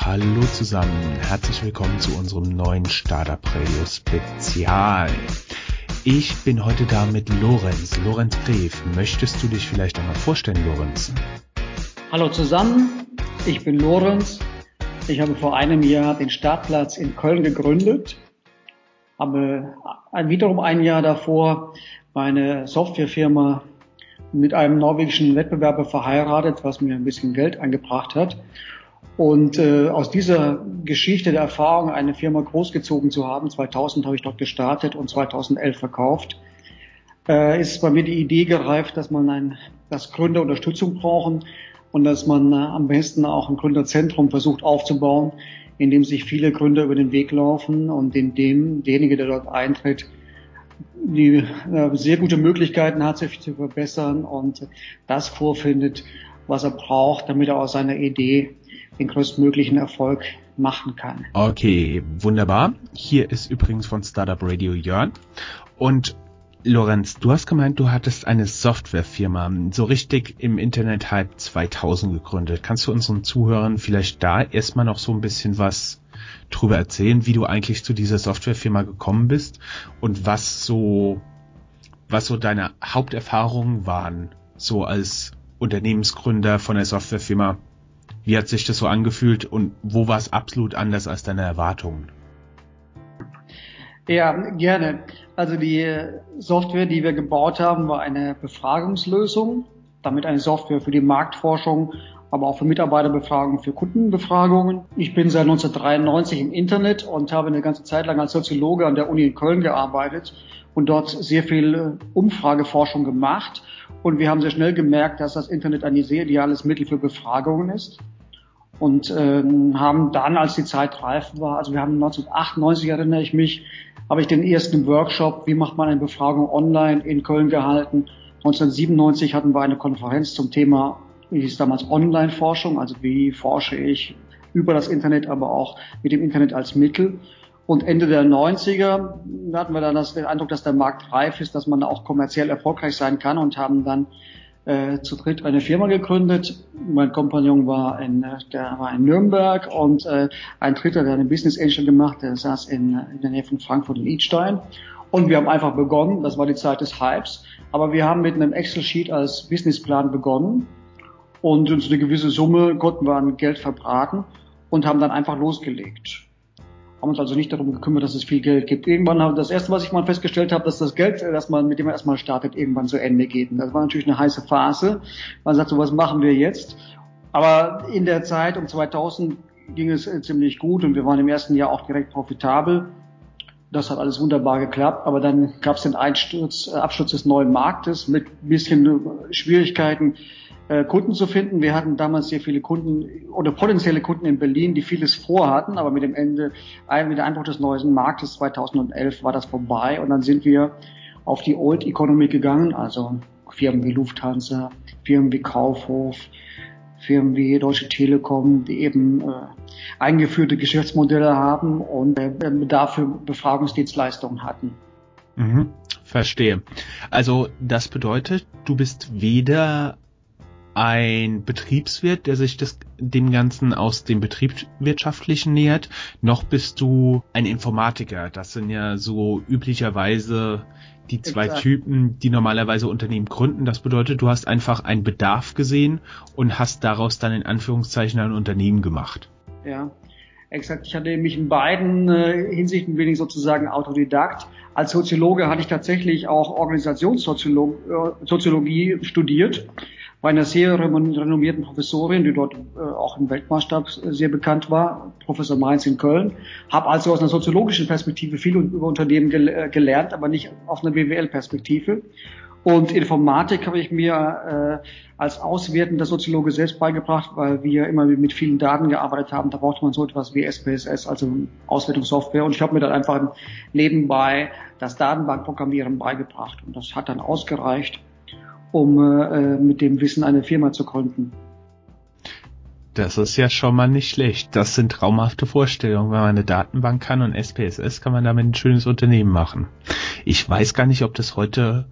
Hallo zusammen, herzlich willkommen zu unserem neuen Startup Radio Spezial. Ich bin heute da mit Lorenz, Lorenz Gref. Möchtest du dich vielleicht einmal vorstellen, Lorenz? Hallo zusammen, ich bin Lorenz. Ich habe vor einem Jahr den Startplatz in Köln gegründet, habe wiederum ein Jahr davor meine Softwarefirma mit einem norwegischen Wettbewerber verheiratet, was mir ein bisschen Geld eingebracht hat. Und äh, aus dieser Geschichte der Erfahrung, eine Firma großgezogen zu haben, 2000 habe ich dort gestartet und 2011 verkauft, äh, ist bei mir die Idee gereift, dass man ein, dass Gründer Unterstützung brauchen und dass man äh, am besten auch ein Gründerzentrum versucht aufzubauen, in dem sich viele Gründer über den Weg laufen und in dem derjenige, der dort eintritt, die äh, sehr gute Möglichkeiten hat, sich zu verbessern und das vorfindet, was er braucht, damit er aus seiner Idee den größtmöglichen Erfolg machen kann. Okay, wunderbar. Hier ist übrigens von Startup Radio Jörn. Und Lorenz, du hast gemeint, du hattest eine Softwarefirma so richtig im Internet Hype 2000 gegründet. Kannst du unseren Zuhörern vielleicht da erstmal noch so ein bisschen was drüber erzählen, wie du eigentlich zu dieser Softwarefirma gekommen bist und was so, was so deine Haupterfahrungen waren, so als Unternehmensgründer von der Softwarefirma wie hat sich das so angefühlt und wo war es absolut anders als deine Erwartungen? Ja, gerne. Also die Software, die wir gebaut haben, war eine Befragungslösung, damit eine Software für die Marktforschung, aber auch für Mitarbeiterbefragungen, für Kundenbefragungen. Ich bin seit 1993 im Internet und habe eine ganze Zeit lang als Soziologe an der Uni in Köln gearbeitet und dort sehr viel Umfrageforschung gemacht. Und wir haben sehr schnell gemerkt, dass das Internet ein sehr ideales Mittel für Befragungen ist und ähm, haben dann, als die Zeit reif war, also wir haben 1998 erinnere ich mich, habe ich den ersten Workshop, wie macht man eine Befragung online in Köln gehalten. 1997 hatten wir eine Konferenz zum Thema, wie hieß damals Online-Forschung, also wie forsche ich über das Internet, aber auch mit dem Internet als Mittel. Und Ende der 90er hatten wir dann das, den Eindruck, dass der Markt reif ist, dass man auch kommerziell erfolgreich sein kann und haben dann äh, zu dritt eine Firma gegründet. Mein Kompagnon war in, äh, der war in Nürnberg und äh, ein Dritter, der eine Business Angel gemacht, der saß in, äh, in der Nähe von Frankfurt in Idstein. Und wir haben einfach begonnen, das war die Zeit des Hypes, aber wir haben mit einem Excel-Sheet als Businessplan begonnen und uns eine gewisse Summe konnten wir an Geld verbraten und haben dann einfach losgelegt haben uns also nicht darum gekümmert, dass es viel Geld gibt. Irgendwann haben das erste, was ich mal festgestellt habe, dass das Geld, das man, mit dem man erstmal startet, irgendwann zu Ende geht. Und das war natürlich eine heiße Phase. Man sagt so, was machen wir jetzt? Aber in der Zeit um 2000 ging es äh, ziemlich gut und wir waren im ersten Jahr auch direkt profitabel. Das hat alles wunderbar geklappt, aber dann gab es den Einsturz, äh, Absturz des neuen Marktes mit bisschen äh, Schwierigkeiten äh, Kunden zu finden. Wir hatten damals sehr viele Kunden oder potenzielle Kunden in Berlin, die vieles vorhatten, aber mit dem Ende, mit dem Einbruch des neuen Marktes 2011 war das vorbei und dann sind wir auf die Old Economy gegangen, also Firmen wie Lufthansa, Firmen wie Kaufhof, Firmen wie Deutsche Telekom, die eben äh, eingeführte Geschäftsmodelle haben und äh, Bedarf Befragungsdienstleistungen hatten. Mhm, verstehe. Also das bedeutet, du bist weder ein Betriebswirt, der sich das, dem Ganzen aus dem Betriebswirtschaftlichen nähert, noch bist du ein Informatiker. Das sind ja so üblicherweise die zwei Exakt. Typen, die normalerweise Unternehmen gründen. Das bedeutet, du hast einfach einen Bedarf gesehen und hast daraus dann in Anführungszeichen ein Unternehmen gemacht. Ja, exakt. Ich hatte mich in beiden äh, Hinsichten wenig sozusagen Autodidakt. Als Soziologe hatte ich tatsächlich auch Organisationssoziologie äh, studiert bei einer sehr renommierten Professorin, die dort äh, auch im Weltmaßstab sehr bekannt war, Professor Mainz in Köln. Habe also aus einer soziologischen Perspektive viel über Unternehmen äh, gelernt, aber nicht aus einer BWL-Perspektive. Und Informatik habe ich mir äh, als auswertender Soziologe selbst beigebracht, weil wir immer mit vielen Daten gearbeitet haben. Da braucht man so etwas wie SPSS, also Auswertungssoftware. Und ich habe mir dann einfach nebenbei das Datenbankprogrammieren beigebracht. Und das hat dann ausgereicht, um äh, mit dem Wissen eine Firma zu gründen. Das ist ja schon mal nicht schlecht. Das sind traumhafte Vorstellungen. Wenn man eine Datenbank kann und SPSS, kann man damit ein schönes Unternehmen machen. Ich weiß gar nicht, ob das heute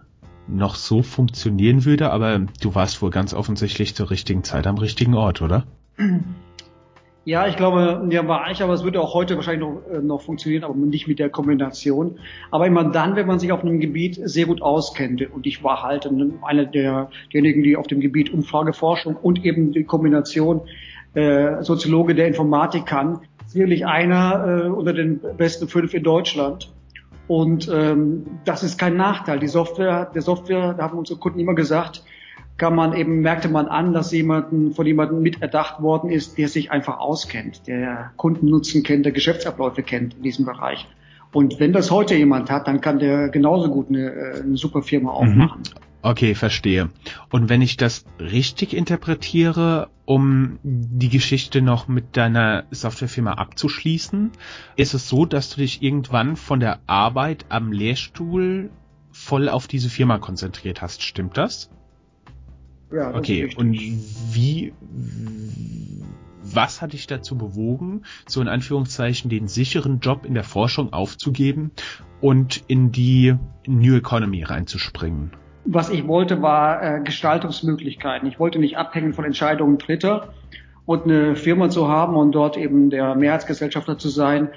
noch so funktionieren würde, aber du warst wohl ganz offensichtlich zur richtigen Zeit am richtigen Ort, oder? Ja, ich glaube, ja, war ich, aber es würde auch heute wahrscheinlich noch, äh, noch funktionieren, aber nicht mit der Kombination. Aber immer dann, wenn man sich auf einem Gebiet sehr gut auskennt. Und ich war halt einer der, derjenigen, die auf dem Gebiet Umfrageforschung und eben die Kombination äh, Soziologe der Informatik kann. Sicherlich einer äh, unter den besten fünf in Deutschland. Und ähm, das ist kein Nachteil. Die Software, der Software, da haben unsere Kunden immer gesagt, kann man eben, merkte man an, dass jemanden, von jemandem miterdacht worden ist, der sich einfach auskennt, der Kundennutzen kennt, der Geschäftsabläufe kennt in diesem Bereich. Und wenn das heute jemand hat, dann kann der genauso gut eine, äh, eine super Firma mhm. aufmachen. Okay, verstehe. Und wenn ich das richtig interpretiere, um die Geschichte noch mit deiner Softwarefirma abzuschließen, ist es so, dass du dich irgendwann von der Arbeit am Lehrstuhl voll auf diese Firma konzentriert hast. Stimmt das? Ja, okay, und wie, was hat dich dazu bewogen, so in Anführungszeichen den sicheren Job in der Forschung aufzugeben und in die New Economy reinzuspringen? Was ich wollte, war äh, Gestaltungsmöglichkeiten. Ich wollte nicht abhängen von Entscheidungen Dritter und eine Firma zu haben und dort eben der Mehrheitsgesellschafter zu sein,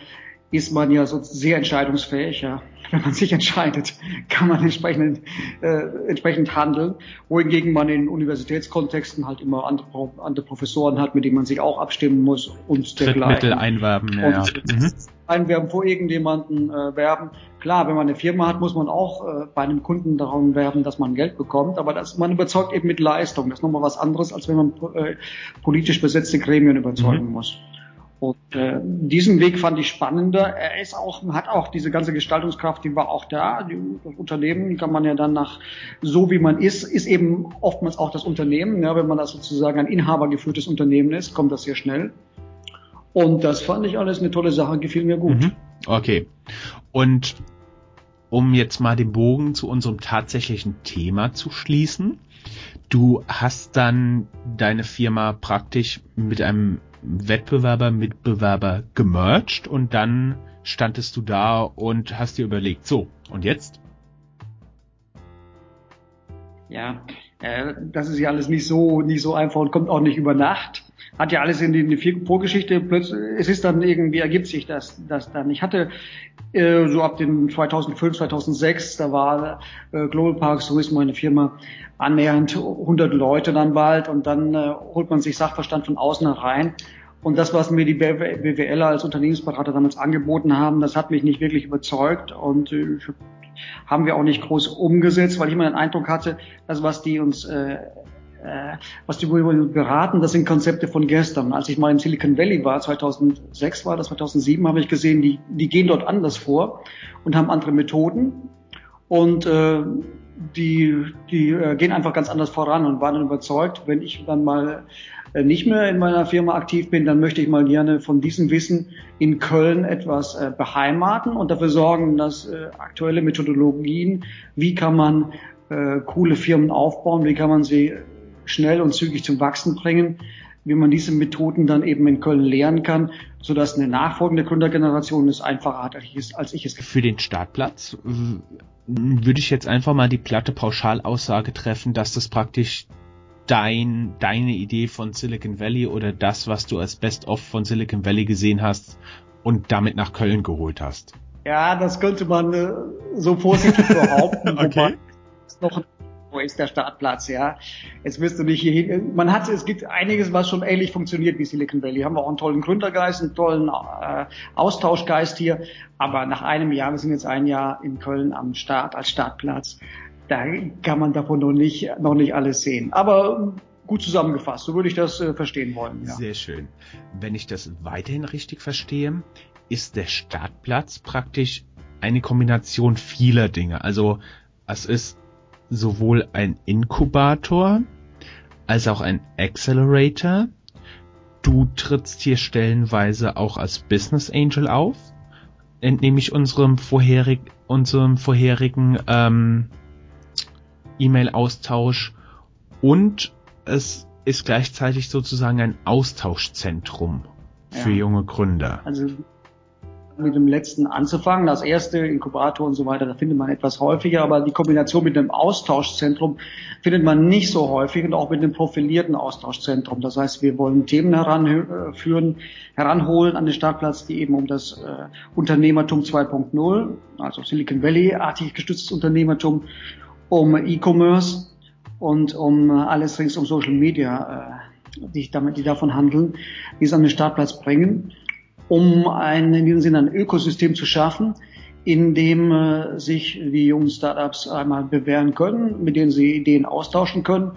ist man ja so sehr entscheidungsfähig. Ja. Wenn man sich entscheidet, kann man entsprechend, äh, entsprechend handeln. Wohingegen man in Universitätskontexten halt immer andere, andere Professoren hat, mit denen man sich auch abstimmen muss und dergleichen. Mittel einwerben, ja. Ja. Mhm. Einwerben vor irgendjemanden äh, werben. Klar, wenn man eine Firma hat, muss man auch äh, bei einem Kunden darum werben, dass man Geld bekommt. Aber das, man überzeugt eben mit Leistung. Das ist nochmal was anderes, als wenn man äh, politisch besetzte Gremien überzeugen mhm. muss. Und äh, diesen Weg fand ich spannender. Er ist auch, hat auch diese ganze Gestaltungskraft, die war auch da. Das Unternehmen kann man ja dann nach so wie man ist, ist eben oftmals auch das Unternehmen. Ja, wenn man das sozusagen ein inhabergeführtes Unternehmen ist, kommt das sehr schnell. Und das fand ich alles eine tolle Sache, gefiel mir gut. Mhm. Okay. Und um jetzt mal den Bogen zu unserem tatsächlichen Thema zu schließen. Du hast dann deine Firma praktisch mit einem Wettbewerber, Mitbewerber gemerged und dann standest du da und hast dir überlegt, so, und jetzt? Ja, äh, das ist ja alles nicht so, nicht so einfach und kommt auch nicht über Nacht. Hat ja alles in die, Vorgeschichte, plötzlich, es ist dann irgendwie, ergibt sich das, das dann. Ich hatte äh, so ab den 2005, 2006, da war äh, Global Parks Tourismus eine Firma, annähernd 100 Leute dann bald und dann äh, holt man sich Sachverstand von außen herein. Und das, was mir die BWLer als Unternehmensberater damals angeboten haben, das hat mich nicht wirklich überzeugt und äh, haben wir auch nicht groß umgesetzt, weil ich immer den Eindruck hatte, dass was die uns äh, was die beraten, das sind Konzepte von gestern. Als ich mal im Silicon Valley war, 2006 war das, 2007, habe ich gesehen, die, die gehen dort anders vor und haben andere Methoden. Und äh, die, die äh, gehen einfach ganz anders voran und waren dann überzeugt, wenn ich dann mal äh, nicht mehr in meiner Firma aktiv bin, dann möchte ich mal gerne von diesem Wissen in Köln etwas äh, beheimaten und dafür sorgen, dass äh, aktuelle Methodologien, wie kann man äh, coole Firmen aufbauen, wie kann man sie schnell und zügig zum Wachsen bringen, wie man diese Methoden dann eben in Köln lernen kann, sodass eine nachfolgende Gründergeneration es einfacher hat, als ich es. Für den Startplatz würde ich jetzt einfach mal die platte Pauschalaussage treffen, dass das praktisch dein, deine Idee von Silicon Valley oder das, was du als Best-of von Silicon Valley gesehen hast und damit nach Köln geholt hast? Ja, das könnte man äh, so positiv behaupten. okay. noch wo ist der Startplatz, ja. Jetzt wirst du nicht hier hin. Man hat, es gibt einiges, was schon ähnlich funktioniert wie Silicon Valley. Haben wir auch einen tollen Gründergeist, einen tollen äh, Austauschgeist hier. Aber nach einem Jahr, wir sind jetzt ein Jahr in Köln am Start als Startplatz, da kann man davon noch nicht, noch nicht alles sehen. Aber gut zusammengefasst, so würde ich das äh, verstehen wollen. Ja. Sehr schön. Wenn ich das weiterhin richtig verstehe, ist der Startplatz praktisch eine Kombination vieler Dinge. Also es ist sowohl ein Inkubator als auch ein Accelerator. Du trittst hier stellenweise auch als Business Angel auf, entnehme ich unserem vorherig, unserem vorherigen ähm, E-Mail-Austausch und es ist gleichzeitig sozusagen ein Austauschzentrum für ja. junge Gründer. Also mit dem letzten anzufangen. Das erste, Inkubator und so weiter, da findet man etwas häufiger, aber die Kombination mit einem Austauschzentrum findet man nicht so häufig und auch mit einem profilierten Austauschzentrum. Das heißt, wir wollen Themen heranführen, heranholen an den Startplatz, die eben um das äh, Unternehmertum 2.0, also Silicon Valley-artig gestütztes Unternehmertum, um E-Commerce und um alles rings um Social Media, äh, die, damit, die davon handeln, die es an den Startplatz bringen um ein, in diesem Sinne ein Ökosystem zu schaffen, in dem äh, sich die jungen Startups einmal bewähren können, mit denen sie Ideen austauschen können.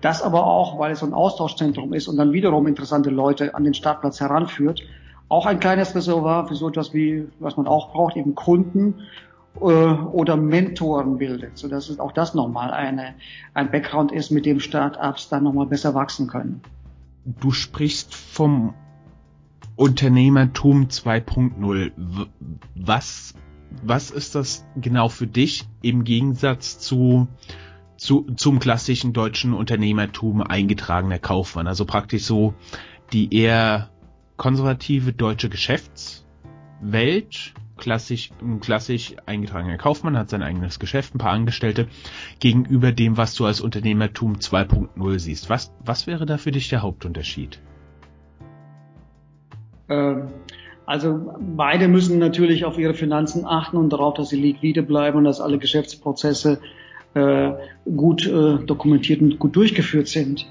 Das aber auch, weil es so ein Austauschzentrum ist und dann wiederum interessante Leute an den Startplatz heranführt, auch ein kleines Reservoir für so etwas wie, was man auch braucht, eben Kunden äh, oder Mentoren bildet, so dass es auch das nochmal eine, ein Background ist, mit dem Startups dann nochmal besser wachsen können. Du sprichst vom Unternehmertum 2.0. Was, was ist das genau für dich im Gegensatz zu, zu, zum klassischen deutschen Unternehmertum eingetragener Kaufmann? Also praktisch so die eher konservative deutsche Geschäftswelt, klassisch, klassisch eingetragener Kaufmann, hat sein eigenes Geschäft, ein paar Angestellte, gegenüber dem, was du als Unternehmertum 2.0 siehst. Was, was wäre da für dich der Hauptunterschied? Ähm, also beide müssen natürlich auf ihre Finanzen achten und darauf, dass sie liquide bleiben und dass alle Geschäftsprozesse äh, gut äh, dokumentiert und gut durchgeführt sind.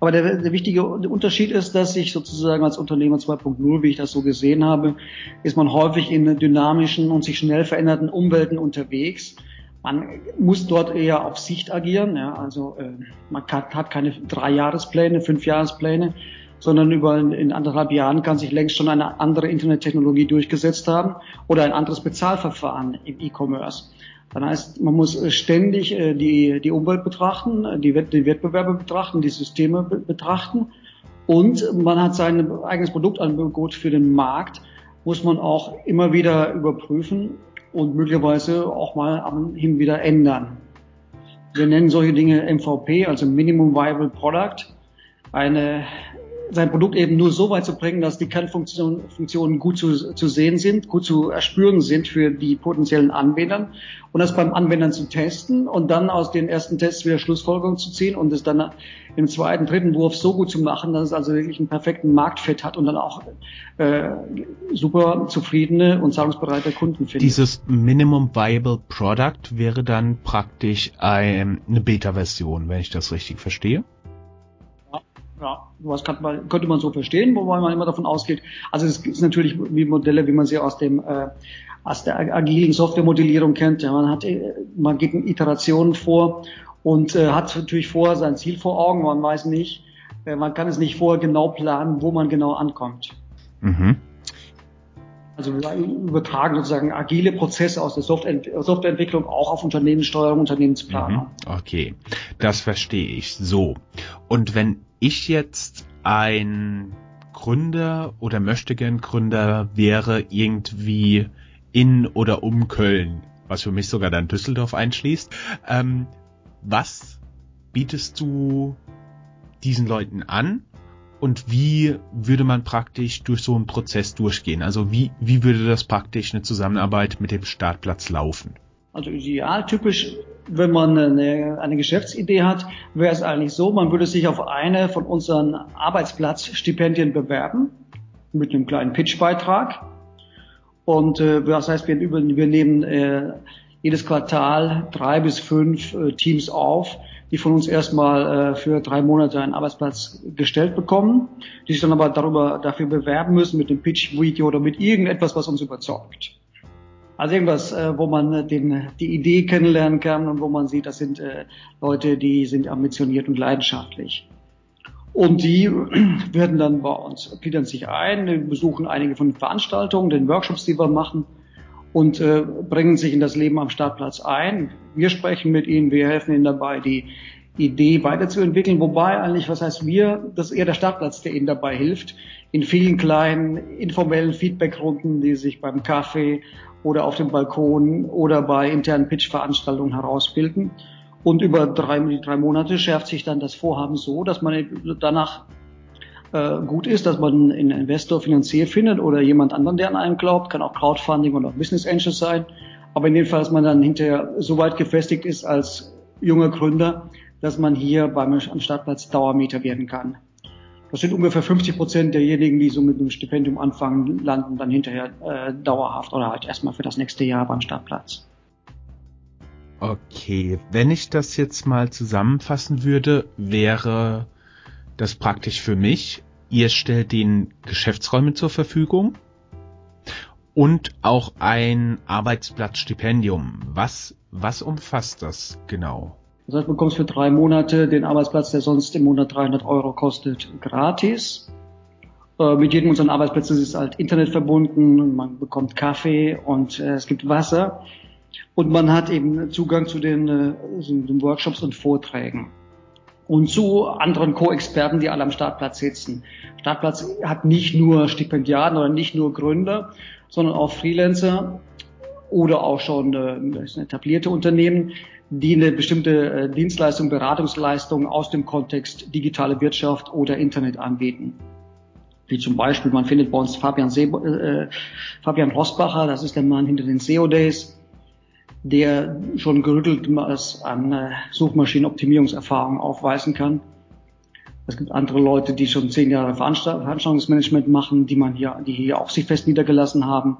Aber der, der wichtige Unterschied ist, dass ich sozusagen als Unternehmer 2.0, wie ich das so gesehen habe, ist man häufig in dynamischen und sich schnell verändernden Umwelten unterwegs. Man muss dort eher auf Sicht agieren. Ja, also äh, man hat, hat keine Drei-Jahrespläne, Fünf-Jahrespläne, sondern über in anderthalb Jahren kann sich längst schon eine andere Internettechnologie durchgesetzt haben oder ein anderes Bezahlverfahren im E-Commerce. Dann heißt, man muss ständig äh, die, die Umwelt betrachten, die, die Wettbewerbe betrachten, die Systeme betrachten und man hat sein eigenes Produktangebot für den Markt, muss man auch immer wieder überprüfen und möglicherweise auch mal hin wieder ändern. Wir nennen solche Dinge MVP, also Minimum Viable Product, eine sein Produkt eben nur so weit zu bringen, dass die Kernfunktionen Funktionen gut zu, zu sehen sind, gut zu erspüren sind für die potenziellen Anwender und das beim Anwendern zu testen und dann aus den ersten Tests wieder Schlussfolgerungen zu ziehen und es dann im zweiten, dritten Wurf so gut zu machen, dass es also wirklich einen perfekten Marktfit hat und dann auch äh, super zufriedene und zahlungsbereite Kunden findet. Dieses Minimum Viable Product wäre dann praktisch ein, eine Beta-Version, wenn ich das richtig verstehe? Ja, was kann man, könnte man so verstehen, wobei man immer davon ausgeht. Also es gibt natürlich wie Modelle, wie man sie aus dem äh, aus der agilen Softwaremodellierung kennt. Ja, man hat, äh, man geht in Iterationen vor und äh, hat natürlich vorher sein Ziel vor Augen. Man weiß nicht, äh, man kann es nicht vorher genau planen, wo man genau ankommt. Mhm. Also wir übertragen sozusagen agile Prozesse aus der Softwareentwicklung auch auf Unternehmenssteuerung, Unternehmensplanung. Mhm. Okay, das verstehe ich so. Und wenn ich jetzt ein Gründer oder möchte gern Gründer wäre irgendwie in oder um Köln, was für mich sogar dann Düsseldorf einschließt, ähm, was bietest du diesen Leuten an und wie würde man praktisch durch so einen Prozess durchgehen? Also wie, wie würde das praktisch eine Zusammenarbeit mit dem Startplatz laufen? Also idealtypisch, wenn man eine, eine Geschäftsidee hat, wäre es eigentlich so, man würde sich auf eine von unseren Arbeitsplatzstipendien bewerben mit einem kleinen Pitchbeitrag. Und äh, das heißt, wir, wir nehmen äh, jedes Quartal drei bis fünf äh, Teams auf, die von uns erstmal äh, für drei Monate einen Arbeitsplatz gestellt bekommen, die sich dann aber darüber dafür bewerben müssen mit dem Pitch-Video oder mit irgendetwas, was uns überzeugt. Also irgendwas, äh, wo man den, die Idee kennenlernen kann und wo man sieht, das sind äh, Leute, die sind ambitioniert und leidenschaftlich. Und die werden dann bei uns, gliedern sich ein, besuchen einige von den Veranstaltungen, den Workshops, die wir machen und äh, bringen sich in das Leben am Startplatz ein. Wir sprechen mit ihnen, wir helfen ihnen dabei, die Idee weiterzuentwickeln. Wobei eigentlich, was heißt wir, das ist eher der Startplatz, der ihnen dabei hilft. In vielen kleinen informellen Feedbackrunden, die sich beim Kaffee oder auf dem Balkon oder bei internen Pitch-Veranstaltungen herausbilden. Und über drei, drei Monate schärft sich dann das Vorhaben so, dass man danach gut ist, dass man einen Investor finanziert findet oder jemand anderen, der an einen glaubt, kann auch Crowdfunding oder auch Business Angels sein. Aber in dem Fall, dass man dann hinterher so weit gefestigt ist als junger Gründer, dass man hier beim Startplatz Dauermieter werden kann. Das sind ungefähr 50 Prozent derjenigen, die so mit einem Stipendium anfangen, landen dann hinterher äh, dauerhaft oder halt erstmal für das nächste Jahr beim Startplatz. Okay, wenn ich das jetzt mal zusammenfassen würde, wäre das praktisch für mich. Ihr stellt den Geschäftsräume zur Verfügung und auch ein Arbeitsplatzstipendium. Was, was umfasst das genau? Das heißt, du bekommst für drei Monate den Arbeitsplatz, der sonst im Monat 300 Euro kostet, gratis. Äh, mit jedem unserer Arbeitsplätze ist halt Internet verbunden, man bekommt Kaffee und äh, es gibt Wasser. Und man hat eben Zugang zu den, äh, den Workshops und Vorträgen und zu anderen Co-Experten, die alle am Startplatz sitzen. Startplatz hat nicht nur Stipendiaten oder nicht nur Gründer, sondern auch Freelancer oder auch schon äh, etablierte Unternehmen, die eine bestimmte äh, Dienstleistung, Beratungsleistung aus dem Kontext digitale Wirtschaft oder Internet anbieten. Wie zum Beispiel, man findet bei uns Fabian, See, äh, Fabian Rosbacher, das ist der Mann hinter den SEO Days, der schon gerütteltes an äh, Suchmaschinenoptimierungserfahrung aufweisen kann. Es gibt andere Leute, die schon zehn Jahre Veranstaltungsmanagement machen, die man hier, die hier auch sich fest niedergelassen haben,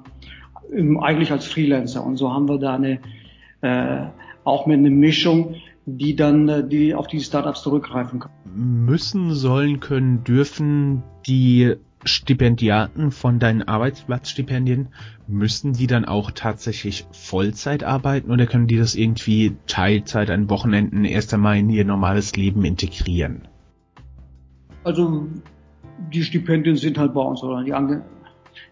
eigentlich als Freelancer. Und so haben wir da eine, äh, auch mit einer Mischung, die dann, äh, die auf diese Startups zurückgreifen können. Müssen, sollen, können, dürfen die Stipendiaten von deinen Arbeitsplatzstipendien, müssen die dann auch tatsächlich Vollzeit arbeiten oder können die das irgendwie Teilzeit an Wochenenden erst einmal in ihr normales Leben integrieren? Also die Stipendien sind halt bei uns, oder die, Ange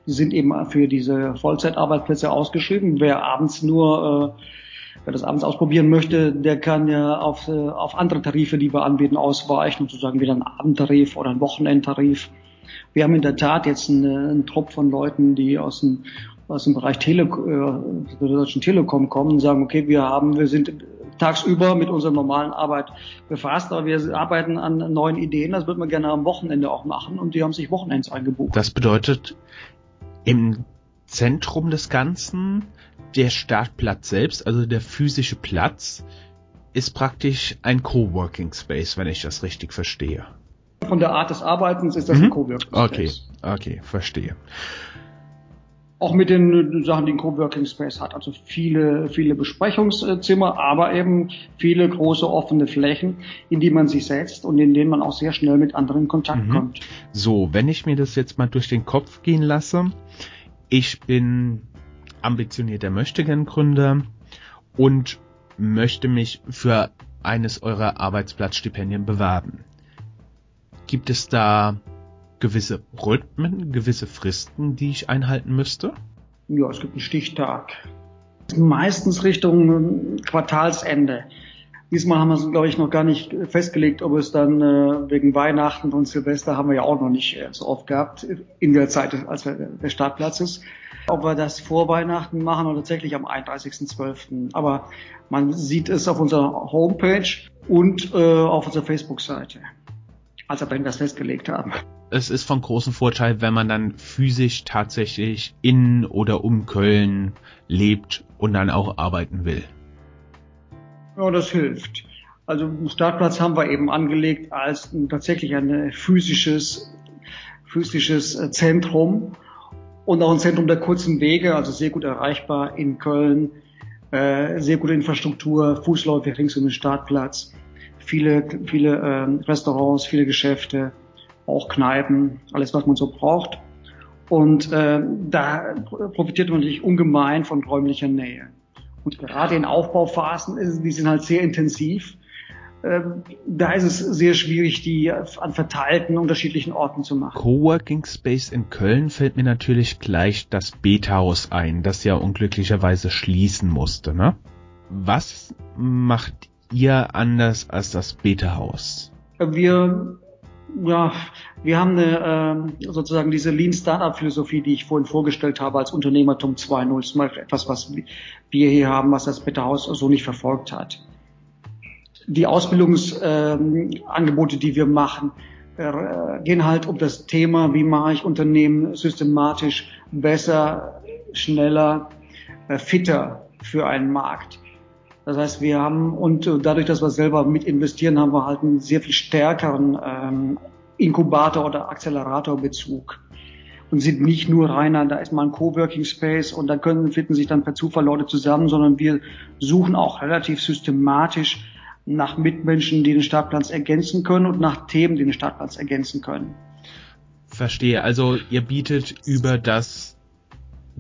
die sind eben für diese Vollzeitarbeitsplätze ausgeschrieben. Wer abends nur äh, Wer das abends ausprobieren möchte, der kann ja auf, äh, auf andere Tarife, die wir anbieten, ausweichen, sozusagen wieder einen Abendtarif oder einen Wochenendtarif. Wir haben in der Tat jetzt einen, einen Trupp von Leuten, die aus dem, aus dem Bereich Tele, äh, der Deutschen Telekom kommen und sagen, okay, wir haben, wir sind tagsüber mit unserer normalen Arbeit befasst, aber wir arbeiten an neuen Ideen, das würden wir gerne am Wochenende auch machen und die haben sich Wochenends eingebucht. Das bedeutet, im Zentrum des Ganzen, der Startplatz selbst, also der physische Platz, ist praktisch ein Coworking Space, wenn ich das richtig verstehe von der Art des Arbeitens ist das mhm. ein Coworking Space. Okay, okay, verstehe. Auch mit den Sachen, die ein Coworking Space hat. Also viele, viele Besprechungszimmer, aber eben viele große offene Flächen, in die man sich setzt und in denen man auch sehr schnell mit anderen in Kontakt mhm. kommt. So, wenn ich mir das jetzt mal durch den Kopf gehen lasse, ich bin ambitionierter Möchtegern-Gründer und möchte mich für eines eurer Arbeitsplatzstipendien bewerben. Gibt es da gewisse Rhythmen, gewisse Fristen, die ich einhalten müsste? Ja, es gibt einen Stichtag. Meistens Richtung Quartalsende. Diesmal haben wir es, glaube ich, noch gar nicht festgelegt, ob es dann äh, wegen Weihnachten und Silvester haben wir ja auch noch nicht äh, so oft gehabt in der Zeit, als wir, der Startplatz ist. Ob wir das vor Weihnachten machen oder tatsächlich am 31.12. Aber man sieht es auf unserer Homepage und äh, auf unserer Facebook-Seite als wir das festgelegt haben. Es ist von großem Vorteil, wenn man dann physisch tatsächlich in oder um Köln lebt und dann auch arbeiten will. Ja, das hilft. Also einen Startplatz haben wir eben angelegt als tatsächlich ein physisches, physisches äh, Zentrum und auch ein Zentrum der kurzen Wege, also sehr gut erreichbar in Köln, äh, sehr gute Infrastruktur, fußläufig rings um den Startplatz viele, viele äh, Restaurants, viele Geschäfte, auch Kneipen, alles was man so braucht. Und äh, da profitiert man natürlich ungemein von räumlicher Nähe. Und gerade in Aufbauphasen, ist, die sind halt sehr intensiv. Äh, da ist es sehr schwierig, die an verteilten unterschiedlichen Orten zu machen. Coworking Space in Köln fällt mir natürlich gleich das Beta-Haus ein, das ja unglücklicherweise schließen musste. Ne? Was macht ihr anders als das Beta-Haus? Wir ja, wir haben eine, äh, sozusagen diese Lean Startup Philosophie, die ich vorhin vorgestellt habe als Unternehmertum 2.0. Das ist mal etwas, was wir hier haben, was das Beta Haus so nicht verfolgt hat. Die Ausbildungsangebote, ähm, die wir machen, äh, gehen halt um das Thema, wie mache ich Unternehmen systematisch besser, schneller, äh, fitter für einen Markt. Das heißt, wir haben und dadurch, dass wir selber mit investieren, haben wir halt einen sehr viel stärkeren ähm, Inkubator- oder Acceleratorbezug und sind nicht nur reiner, da ist mal ein Coworking Space und da können, finden sich dann per Zufall Leute zusammen, sondern wir suchen auch relativ systematisch nach Mitmenschen, die den Startplatz ergänzen können und nach Themen, die den Startplatz ergänzen können. Verstehe. Also ihr bietet über das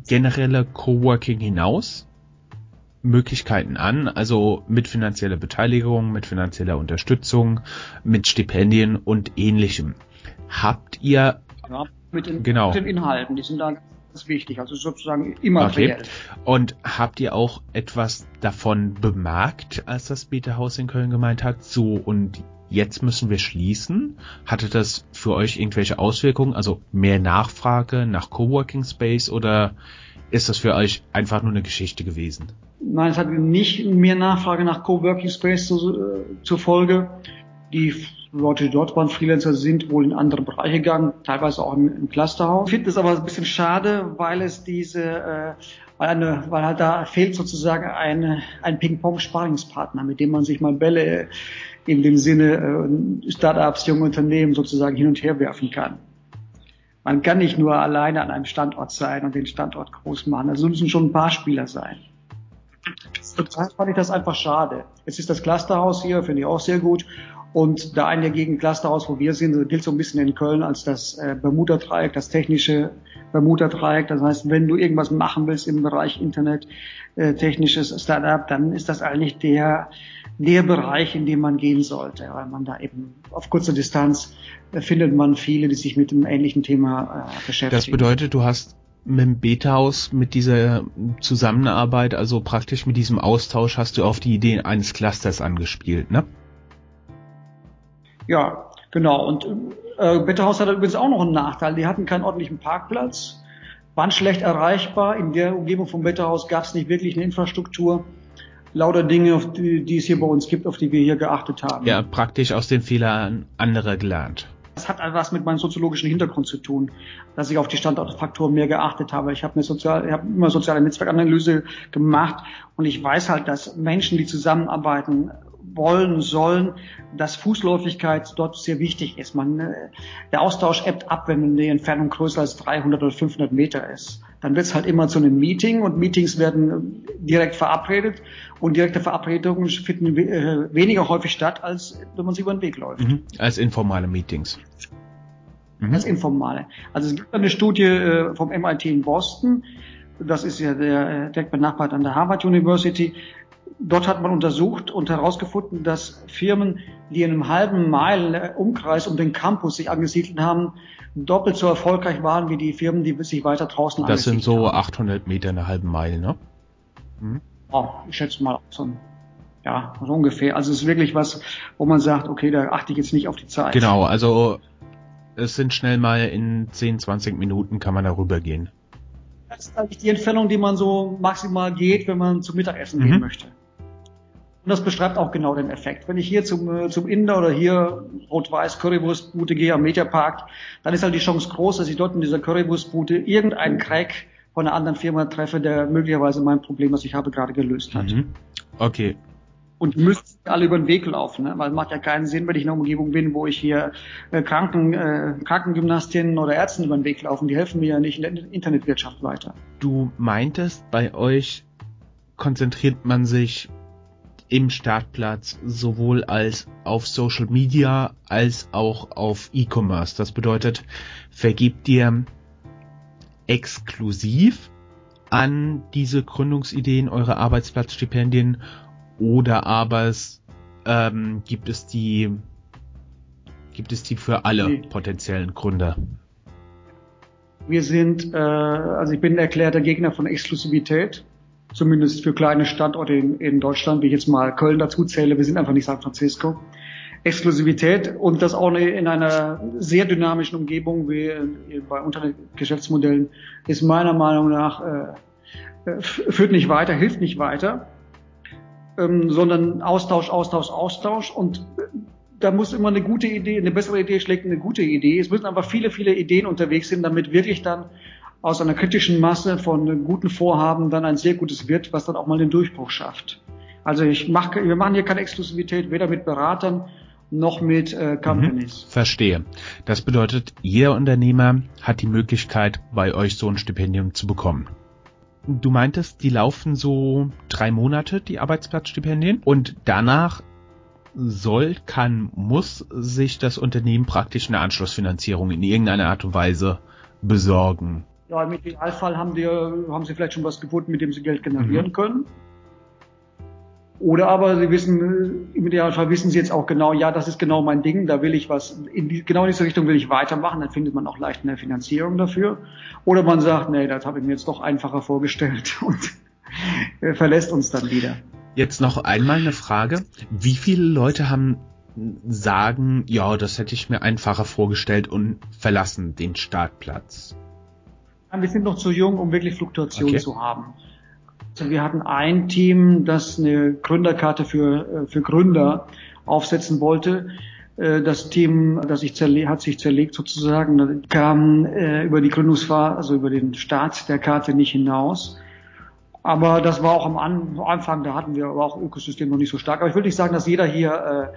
generelle Coworking hinaus Möglichkeiten an, also mit finanzieller Beteiligung, mit finanzieller Unterstützung, mit Stipendien und ähnlichem. Habt ihr ja, mit den, genau. mit den Inhalten, die sind da ganz wichtig, also sozusagen immer okay. Und habt ihr auch etwas davon bemerkt, als das Beta-Haus in Köln gemeint hat, so und jetzt müssen wir schließen? Hatte das für euch irgendwelche Auswirkungen, also mehr Nachfrage nach Coworking Space oder ist das für euch einfach nur eine Geschichte gewesen? Nein, es hat nicht mehr Nachfrage nach Coworking Space zu, äh, zur Folge. Die Leute, die dort waren, Freelancer, sind wohl in andere Bereiche gegangen, teilweise auch im, im Clusterhaus. Ich finde es aber ein bisschen schade, weil es diese, äh, weil, eine, weil halt da fehlt sozusagen eine, ein Ping-Pong-Sparingspartner, mit dem man sich mal Bälle in dem Sinne äh, Startups, junge Unternehmen sozusagen hin und her werfen kann. Man kann nicht nur alleine an einem Standort sein und den Standort groß machen. Also müssen schon ein paar Spieler sein. Total fand ich das einfach schade. Jetzt ist das Clusterhaus hier, finde ich auch sehr gut. Und da ein gegen Clusterhaus, wo wir sind, gilt so ein bisschen in Köln als das äh, Bermuda-Dreieck, das technische Bermuda-Dreieck. Das heißt, wenn du irgendwas machen willst im Bereich Internet, äh, technisches Startup, dann ist das eigentlich der, der Bereich, in dem man gehen sollte, weil man da eben auf kurzer Distanz äh, findet man viele, die sich mit dem ähnlichen Thema äh, beschäftigen. Das bedeutet, du hast mit dem Beta-Haus, mit dieser Zusammenarbeit, also praktisch mit diesem Austausch, hast du auf die Idee eines Clusters angespielt, ne? Ja, genau. Und äh, Beta-Haus hatte übrigens auch noch einen Nachteil. Die hatten keinen ordentlichen Parkplatz, waren schlecht erreichbar. In der Umgebung vom Beta-Haus gab es nicht wirklich eine Infrastruktur lauter Dinge, die, die es hier bei uns gibt, auf die wir hier geachtet haben. Ja, praktisch aus den Fehlern anderer gelernt. Das hat etwas mit meinem soziologischen Hintergrund zu tun, dass ich auf die Standortfaktoren mehr geachtet habe. Ich habe eine sozial, ich habe immer soziale Netzwerkanalyse gemacht und ich weiß halt, dass Menschen, die zusammenarbeiten, wollen, sollen, dass Fußläufigkeit dort sehr wichtig ist. Man, äh, der Austausch ebbt ab, wenn die Entfernung größer als 300 oder 500 Meter ist. Dann wird es halt immer zu einem Meeting und Meetings werden direkt verabredet und direkte Verabredungen finden äh, weniger häufig statt, als wenn man sich über den Weg läuft. Mhm. Als informale Meetings. Mhm. Als informale. Also es gibt eine Studie äh, vom MIT in Boston, das ist ja der direkt benachbart an der Harvard University, Dort hat man untersucht und herausgefunden, dass Firmen, die in einem halben Meilen Umkreis um den Campus sich angesiedelt haben, doppelt so erfolgreich waren wie die Firmen, die sich weiter draußen Das sind so haben. 800 Meter in einer halben Meile, ne? Mhm. Oh, ich schätze mal so ein, ja, so ungefähr. Also es ist wirklich was, wo man sagt, okay, da achte ich jetzt nicht auf die Zeit. Genau, also es sind schnell mal in 10, 20 Minuten kann man darüber gehen. Das ist eigentlich die Entfernung, die man so maximal geht, wenn man zum Mittagessen mhm. gehen möchte. Und das beschreibt auch genau den Effekt. Wenn ich hier zum, äh, zum Inder oder hier Rot-Weiß Currywurstbude gehe am Mediapark, dann ist halt die Chance groß, dass ich dort in dieser Currywurstbude irgendeinen Crack von einer anderen Firma treffe, der möglicherweise mein Problem, was ich habe, gerade gelöst hat. Mhm. Okay. Und müssten alle über den Weg laufen, ne? weil es macht ja keinen Sinn, wenn ich in einer Umgebung bin, wo ich hier äh, Kranken, äh, Krankengymnastinnen oder Ärzten über den Weg laufen. Die helfen mir ja nicht in der Internetwirtschaft weiter. Du meintest, bei euch konzentriert man sich im Startplatz sowohl als auf Social Media als auch auf E-Commerce. Das bedeutet, vergibt dir exklusiv an diese Gründungsideen eure Arbeitsplatzstipendien oder aber es ähm, gibt es die gibt es die für alle potenziellen Gründer? Wir sind, äh, also ich bin ein erklärter Gegner von Exklusivität zumindest für kleine Standorte in, in Deutschland, wie ich jetzt mal Köln dazu zähle, wir sind einfach nicht San Francisco. Exklusivität und das auch in einer sehr dynamischen Umgebung wie bei Unternehmensgeschäftsmodellen ist meiner Meinung nach äh, äh, führt nicht weiter, hilft nicht weiter, ähm, sondern Austausch, Austausch, Austausch und da muss immer eine gute Idee, eine bessere Idee schlägt eine gute Idee. Es müssen einfach viele, viele Ideen unterwegs sind, damit wirklich dann aus einer kritischen Masse von guten Vorhaben dann ein sehr gutes wird, was dann auch mal den Durchbruch schafft. Also ich mache, wir machen hier keine Exklusivität, weder mit Beratern noch mit äh, Companies. Mhm, verstehe. Das bedeutet, jeder Unternehmer hat die Möglichkeit, bei euch so ein Stipendium zu bekommen. Du meintest, die laufen so drei Monate, die Arbeitsplatzstipendien, und danach soll, kann, muss sich das Unternehmen praktisch eine Anschlussfinanzierung in irgendeiner Art und Weise besorgen. Ja, im Idealfall haben, die, haben sie vielleicht schon was gefunden, mit dem sie Geld generieren mhm. können. Oder aber sie wissen, im Idealfall wissen sie jetzt auch genau, ja, das ist genau mein Ding, da will ich was, in die, genau in diese Richtung will ich weitermachen, dann findet man auch leicht eine Finanzierung dafür. Oder man sagt, nee, das habe ich mir jetzt doch einfacher vorgestellt und verlässt uns dann wieder. Jetzt noch einmal eine Frage. Wie viele Leute haben sagen, ja, das hätte ich mir einfacher vorgestellt und verlassen den Startplatz? Wir sind noch zu jung, um wirklich Fluktuation okay. zu haben. Also wir hatten ein Team, das eine Gründerkarte für, äh, für Gründer aufsetzen wollte. Äh, das Team, das sich hat sich zerlegt sozusagen, kam äh, über die Gründungsphase, also über den Start der Karte nicht hinaus. Aber das war auch am Anfang, da hatten wir aber auch Ökosystem noch nicht so stark. Aber ich würde nicht sagen, dass jeder hier,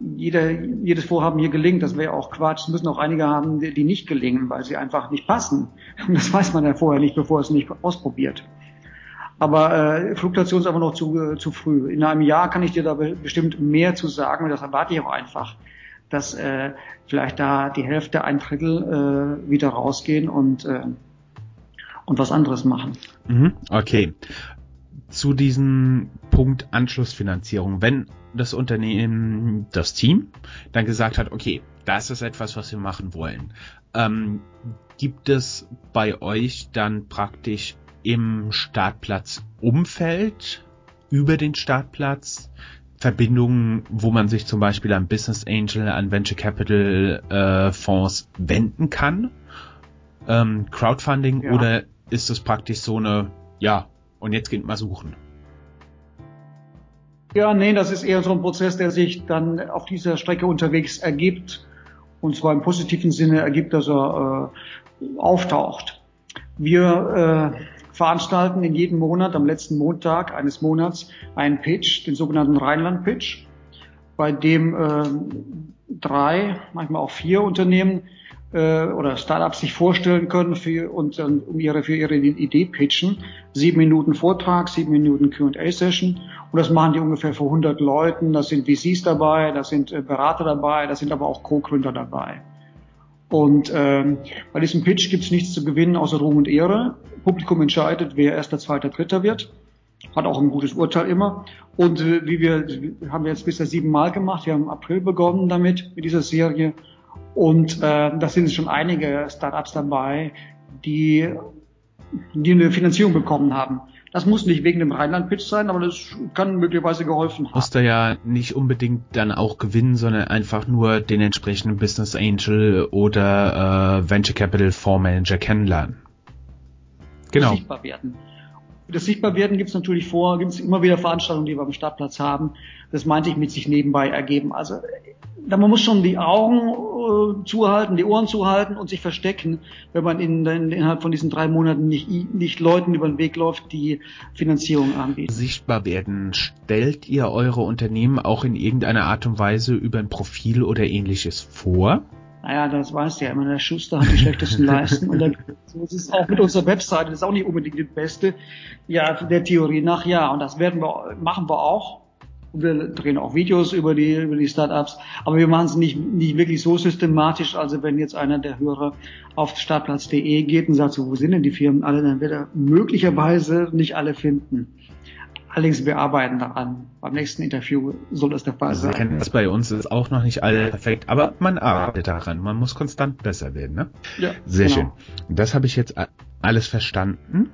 jeder, jedes Vorhaben hier gelingt. Das wäre auch Quatsch. Es müssen auch einige haben, die, nicht gelingen, weil sie einfach nicht passen. Und das weiß man ja vorher nicht, bevor es nicht ausprobiert. Aber äh, Fluktuation ist einfach noch zu, äh, zu früh. In einem Jahr kann ich dir da bestimmt mehr zu sagen und das erwarte ich auch einfach, dass äh, vielleicht da die Hälfte, ein Drittel äh, wieder rausgehen und, äh, und was anderes machen. Mhm, okay. Zu diesem Punkt Anschlussfinanzierung. Wenn das Unternehmen, das Team, dann gesagt hat, okay, das ist etwas, was wir machen wollen. Ähm, gibt es bei euch dann praktisch im Startplatzumfeld über den Startplatz Verbindungen, wo man sich zum Beispiel an Business Angel, an Venture Capital äh, Fonds wenden kann? Ähm, Crowdfunding ja. oder ist es praktisch so eine, ja, und jetzt geht mal suchen? Ja, nee, das ist eher so ein Prozess, der sich dann auf dieser Strecke unterwegs ergibt. Und zwar im positiven Sinne ergibt, dass er äh, auftaucht. Wir äh, veranstalten in jedem Monat, am letzten Montag eines Monats, einen Pitch, den sogenannten Rheinland-Pitch, bei dem äh, drei, manchmal auch vier Unternehmen äh, oder Startups sich vorstellen können für, und dann um ihre, für ihre Idee pitchen. Sieben Minuten Vortrag, sieben Minuten Q&A-Session und das machen die ungefähr vor 100 Leuten. Das sind VCs dabei, das sind äh, Berater dabei, das sind aber auch Co-Gründer dabei. Und ähm, bei diesem Pitch gibt es nichts zu gewinnen außer Ruhm und Ehre. Publikum entscheidet, wer erster, zweiter, dritter wird. Hat auch ein gutes Urteil immer. Und äh, wie wir haben wir jetzt bisher siebenmal gemacht. Wir haben im April begonnen damit mit dieser Serie. Und äh, da sind schon einige Startups dabei, die, die eine Finanzierung bekommen haben. Das muss nicht wegen dem Rheinland-Pitch sein, aber das kann möglicherweise geholfen haben. Musst du ja nicht unbedingt dann auch gewinnen, sondern einfach nur den entsprechenden Business Angel oder äh, Venture Capital Fondsmanager kennenlernen. Genau. Sichtbar werden. Das Sichtbarwerden gibt es natürlich vor, gibt es immer wieder Veranstaltungen, die wir am Startplatz haben. Das meinte ich mit sich nebenbei ergeben. Also man muss schon die Augen äh, zuhalten, die Ohren zuhalten und sich verstecken, wenn man in, in, innerhalb von diesen drei Monaten nicht, nicht Leuten über den Weg läuft, die Finanzierung anbieten. Sichtbar werden. Stellt ihr eure Unternehmen auch in irgendeiner Art und Weise über ein Profil oder ähnliches vor? Naja, das weißt du ja immer, der Schuster hat die schlechtesten Leisten. Und dann, so ist es auch mit unserer Webseite, das ist auch nicht unbedingt die beste. Ja, der Theorie nach ja. Und das werden wir, machen wir auch. Und wir drehen auch Videos über die, über die Startups. Aber wir machen es nicht, nicht wirklich so systematisch. Also wenn jetzt einer der Hörer auf startplatz.de geht und sagt so, wo sind denn die Firmen alle, dann wird er möglicherweise nicht alle finden. Allerdings, wir arbeiten daran. Beim nächsten Interview soll das der Fall also sein. Das bei uns ist auch noch nicht alle perfekt, aber man arbeitet daran. Man muss konstant besser werden. Ne? Ja, Sehr genau. schön. Das habe ich jetzt alles verstanden.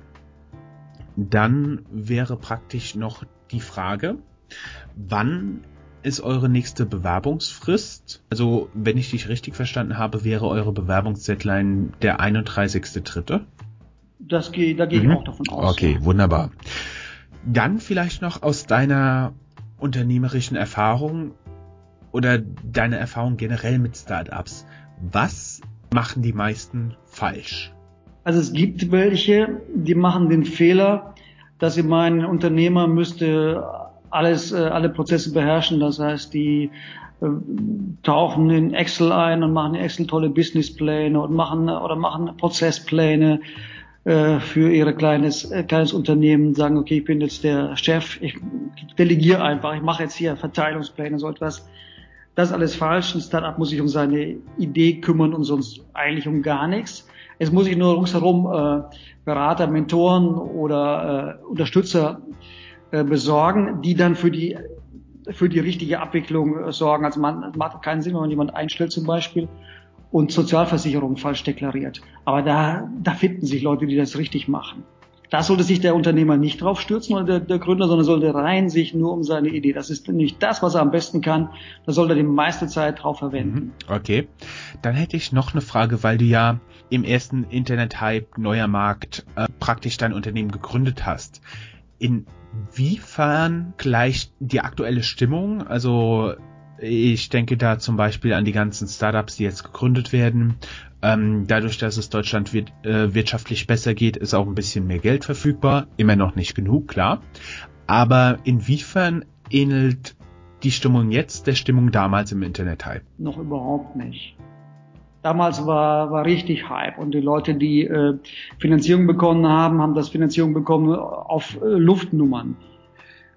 Dann wäre praktisch noch die Frage, wann ist eure nächste Bewerbungsfrist? Also, wenn ich dich richtig verstanden habe, wäre eure Bewerbungsdeadline der 31.3. Das geht, da gehe mhm. ich auch davon aus. Okay, wunderbar. Dann vielleicht noch aus deiner unternehmerischen Erfahrung, oder deine Erfahrung generell mit Startups? Was machen die meisten falsch? Also es gibt welche, die machen den Fehler, dass sie meinen, Unternehmer müsste alles, äh, alle Prozesse beherrschen. Das heißt, die äh, tauchen in Excel ein und machen Excel tolle Businesspläne und machen oder machen Prozesspläne für ihre kleines äh, kleines Unternehmen. Sagen, okay, ich bin jetzt der Chef, ich delegiere einfach, ich mache jetzt hier Verteilungspläne, so etwas. Das ist alles falsch. Ein Startup muss sich um seine Idee kümmern und sonst eigentlich um gar nichts. Es muss sich nur ringsherum äh, Berater, Mentoren oder äh, Unterstützer äh, besorgen, die dann für die für die richtige Abwicklung äh, sorgen. Also man macht keinen Sinn, wenn man jemanden einstellt zum Beispiel und Sozialversicherung falsch deklariert. Aber da, da finden sich Leute, die das richtig machen. Da sollte sich der Unternehmer nicht drauf stürzen oder der, der Gründer, sondern sollte rein sich nur um seine Idee. Das ist nicht das, was er am besten kann. Da sollte er die meiste Zeit drauf verwenden. Mhm. Okay. Dann hätte ich noch eine Frage, weil du ja im ersten Internet-Hype, neuer Markt, äh, praktisch dein Unternehmen gegründet hast. Inwiefern gleicht die aktuelle Stimmung, also ich denke da zum Beispiel an die ganzen Startups, die jetzt gegründet werden. Ähm, dadurch, dass es Deutschland wird, äh, wirtschaftlich besser geht, ist auch ein bisschen mehr Geld verfügbar. Immer noch nicht genug, klar. Aber inwiefern ähnelt die Stimmung jetzt der Stimmung damals im Internet-Hype? Noch überhaupt nicht. Damals war, war richtig Hype und die Leute, die äh, Finanzierung bekommen haben, haben das Finanzierung bekommen auf äh, Luftnummern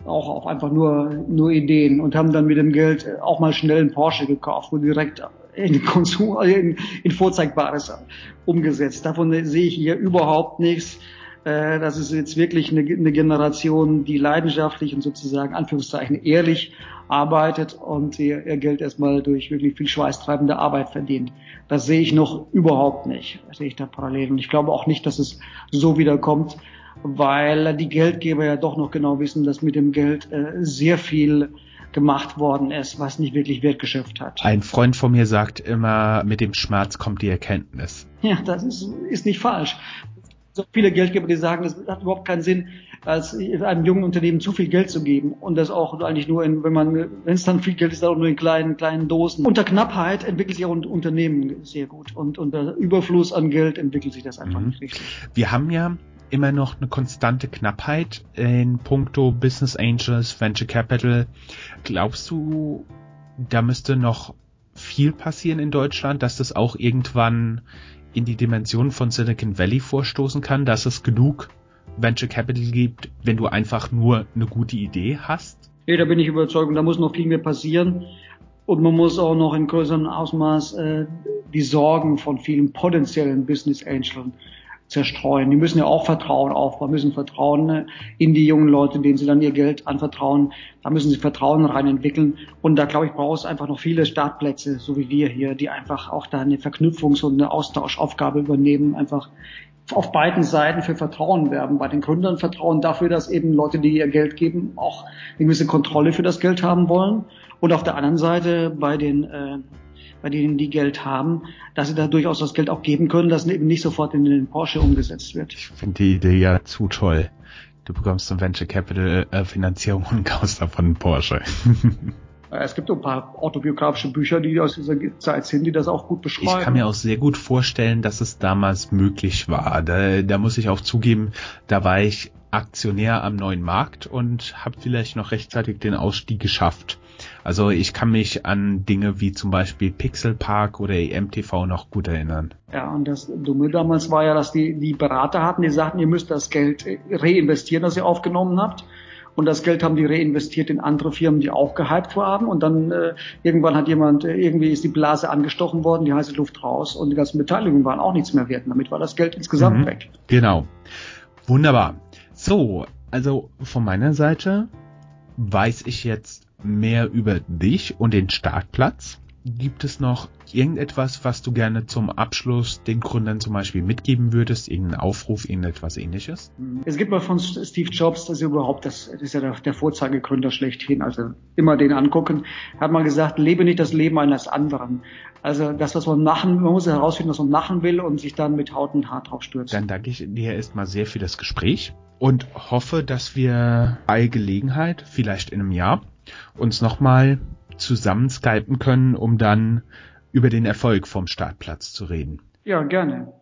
auch auf einfach nur, nur Ideen und haben dann mit dem Geld auch mal schnell einen Porsche gekauft und direkt in Konsum, in, in Vorzeigbares umgesetzt. Davon sehe ich hier überhaupt nichts. Äh, das ist jetzt wirklich eine, eine Generation, die leidenschaftlich und sozusagen Anführungszeichen ehrlich arbeitet und ihr, ihr Geld erstmal durch wirklich viel schweißtreibende Arbeit verdient. Das sehe ich noch überhaupt nicht. Sehe ich da parallel. Und ich glaube auch nicht, dass es so wiederkommt weil die Geldgeber ja doch noch genau wissen, dass mit dem Geld äh, sehr viel gemacht worden ist, was nicht wirklich wertgeschöpft hat. Ein Freund von mir sagt immer, mit dem Schmerz kommt die Erkenntnis. Ja, das ist, ist nicht falsch. So viele Geldgeber, die sagen, es hat überhaupt keinen Sinn, als einem jungen Unternehmen zu viel Geld zu geben und das auch eigentlich nur in, wenn man, wenn es dann viel Geld ist, auch nur in kleinen, kleinen Dosen. Unter Knappheit entwickelt sich auch ein Unternehmen sehr gut und unter Überfluss an Geld entwickelt sich das einfach mhm. nicht richtig. Wir haben ja immer noch eine konstante Knappheit in puncto Business Angels, Venture Capital. Glaubst du, da müsste noch viel passieren in Deutschland, dass das auch irgendwann in die Dimension von Silicon Valley vorstoßen kann, dass es genug Venture Capital gibt, wenn du einfach nur eine gute Idee hast? Ja, da bin ich überzeugt, da muss noch viel mehr passieren. Und man muss auch noch in größerem Ausmaß äh, die Sorgen von vielen potenziellen Business Angels zerstreuen. Die müssen ja auch Vertrauen aufbauen, müssen Vertrauen äh, in die jungen Leute, denen sie dann ihr Geld anvertrauen. Da müssen sie Vertrauen rein entwickeln. Und da glaube ich, braucht es einfach noch viele Startplätze, so wie wir hier, die einfach auch da eine Verknüpfungs- und eine Austauschaufgabe übernehmen, einfach auf beiden Seiten für Vertrauen werben. Bei den Gründern Vertrauen dafür, dass eben Leute, die ihr Geld geben, auch eine gewisse Kontrolle für das Geld haben wollen. Und auf der anderen Seite bei den äh, bei denen die Geld haben, dass sie da durchaus das Geld auch geben können, dass eben nicht sofort in den Porsche umgesetzt wird. Ich finde die Idee ja zu toll. Du bekommst eine Venture Capital äh, Finanzierung und kaufst davon einen Porsche. Es gibt ein paar autobiografische Bücher, die aus dieser Zeit sind, die das auch gut beschreiben. Ich kann mir auch sehr gut vorstellen, dass es damals möglich war. Da, da muss ich auch zugeben, da war ich Aktionär am neuen Markt und habe vielleicht noch rechtzeitig den Ausstieg geschafft. Also ich kann mich an Dinge wie zum Beispiel Pixel Park oder EMTV noch gut erinnern. Ja, und das Dumme damals war ja, dass die, die Berater hatten, die sagten, ihr müsst das Geld reinvestieren, das ihr aufgenommen habt. Und das Geld haben die reinvestiert in andere Firmen, die auch gehypt waren. Und dann äh, irgendwann hat jemand, äh, irgendwie ist die Blase angestochen worden, die heiße Luft raus und die ganzen Beteiligungen waren auch nichts mehr wert. Damit war das Geld insgesamt mhm, weg. Genau. Wunderbar. So, also von meiner Seite weiß ich jetzt mehr über dich und den Startplatz. Gibt es noch irgendetwas, was du gerne zum Abschluss den Gründern zum Beispiel mitgeben würdest? Irgendeinen Aufruf, irgendetwas ähnliches? Es gibt mal von Steve Jobs, das ist überhaupt, das, das ist ja der, der Vorzeigegründer schlechthin, also immer den angucken, hat mal gesagt, lebe nicht das Leben eines anderen. Also das, was man machen, man muss herausfinden, was man machen will und sich dann mit Haut und Haar drauf stürzen. Dann danke ich dir erstmal sehr für das Gespräch und hoffe, dass wir bei Gelegenheit, vielleicht in einem Jahr, uns nochmal zusammen skypen können, um dann über den Erfolg vom Startplatz zu reden. Ja, gerne.